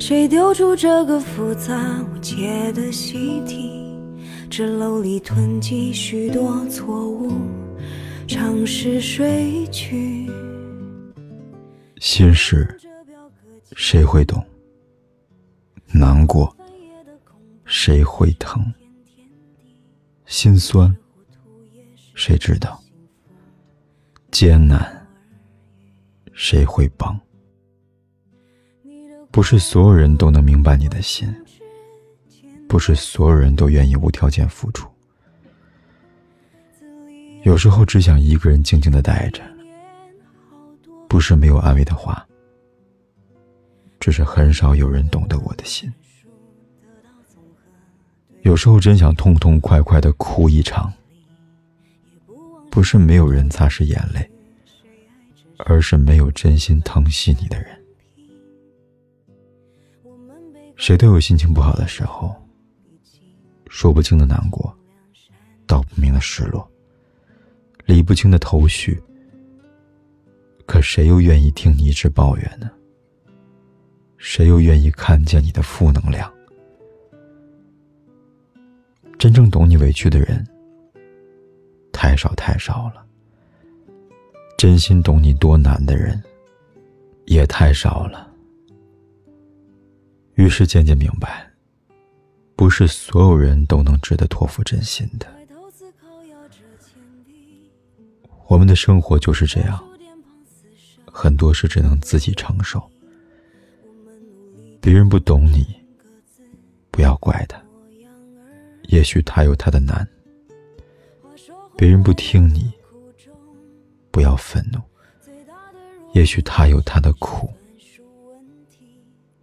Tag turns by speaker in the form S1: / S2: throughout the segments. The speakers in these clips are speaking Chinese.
S1: 谁丢出这个复杂无解的习题？纸篓里囤积许多错误，尝试睡去。
S2: 心事谁会懂？难过谁会疼？心酸谁知道？艰难谁会帮？不是所有人都能明白你的心，不是所有人都愿意无条件付出。有时候只想一个人静静的待着，不是没有安慰的话，只是很少有人懂得我的心。有时候真想痛痛快快的哭一场，不是没有人擦拭眼泪，而是没有真心疼惜你的人。谁都有心情不好的时候，说不清的难过，道不明的失落，理不清的头绪。可谁又愿意听你一直抱怨呢？谁又愿意看见你的负能量？真正懂你委屈的人，太少太少了；真心懂你多难的人，也太少了。于是渐渐明白，不是所有人都能值得托付真心的。我们的生活就是这样，很多事只能自己承受。别人不懂你，不要怪他，也许他有他的难。别人不听你，不要愤怒，也许他有他的苦。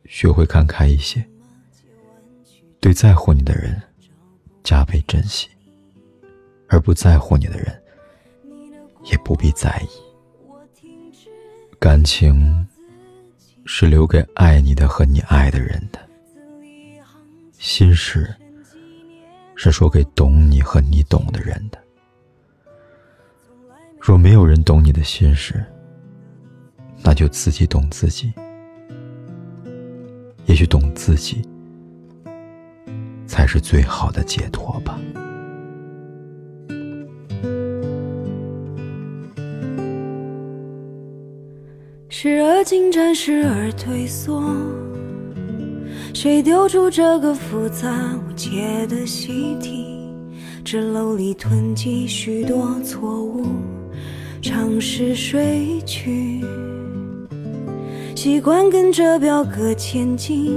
S2: 学会看开一些，对在乎你的人加倍珍惜，而不在乎你的人也不必在意。感情是留给爱你的和你爱的人的，心事是说给懂你和你懂的人的。若没有人懂你的心事，那就自己懂自己。也许懂自己，才是最好的解脱吧。
S1: 时而进展，时而退缩。谁丢出这个复杂无解的习题？纸篓里囤积许多错误，尝试睡去。习惯跟着表格前进，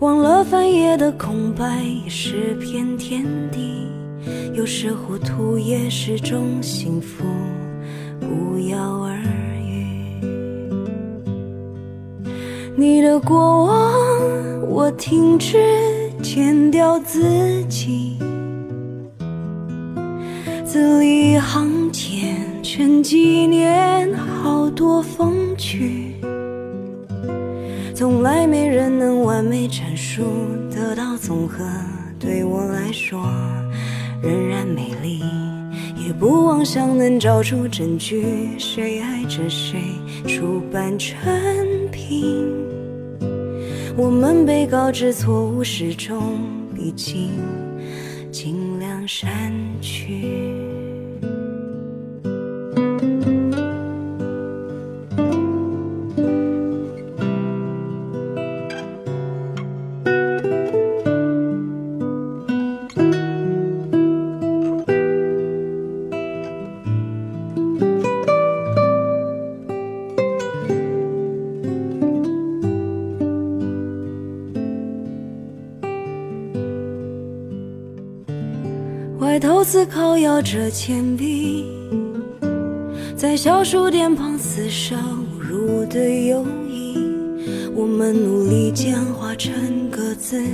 S1: 忘了翻页的空白也是片天地。有时糊涂也是种幸福，不药而愈。你的过往，我停止剪掉自己，字里行间全纪念好多风。趣，从来没人能完美阐述，得到综合，对我来说仍然美丽。也不妄想能找出证据，谁爱着谁，出版成品。我们被告知错误始终必经，尽量删去。埋头思考，摇着铅笔，在小数点旁厮杀，侮辱的友谊。我们努力简化成各自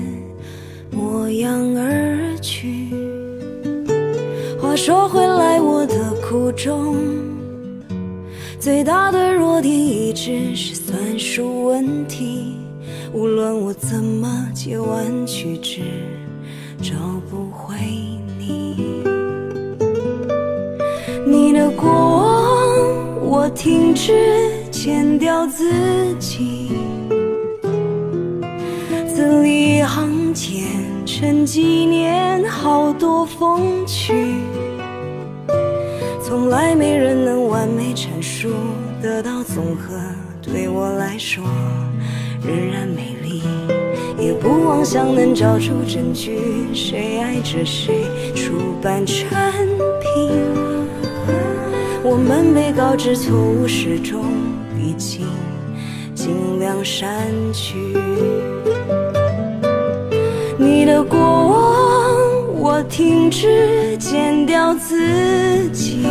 S1: 模样而去。话说回来，我的苦衷，最大的弱点一直是算术问题。无论我怎么借弯曲直，找过往，我停止剪掉自己，字里行间沉纪念好多风趣，从来没人能完美阐述得到总和，对我来说。仍然美丽，也不妄想能找出证据，谁爱着谁，出版成品。我们被告知错误始终必经，尽量删去。你的过往，我停止剪掉自己，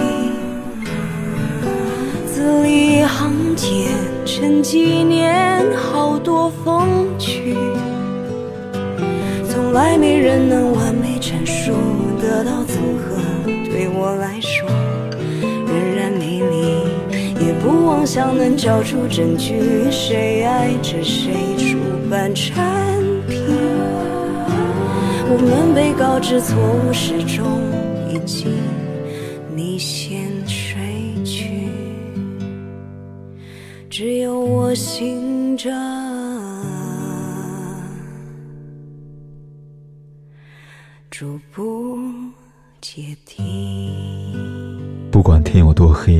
S1: 字里行间沉几年，好。多风趣，从来没人能完美阐述得到总和。对我来说，也不妄想能找出证据。谁爱着谁，出版产品。我们被告知错误始终已经，你先睡去，只有我醒着。逐步阶梯。
S2: 不管天有多黑，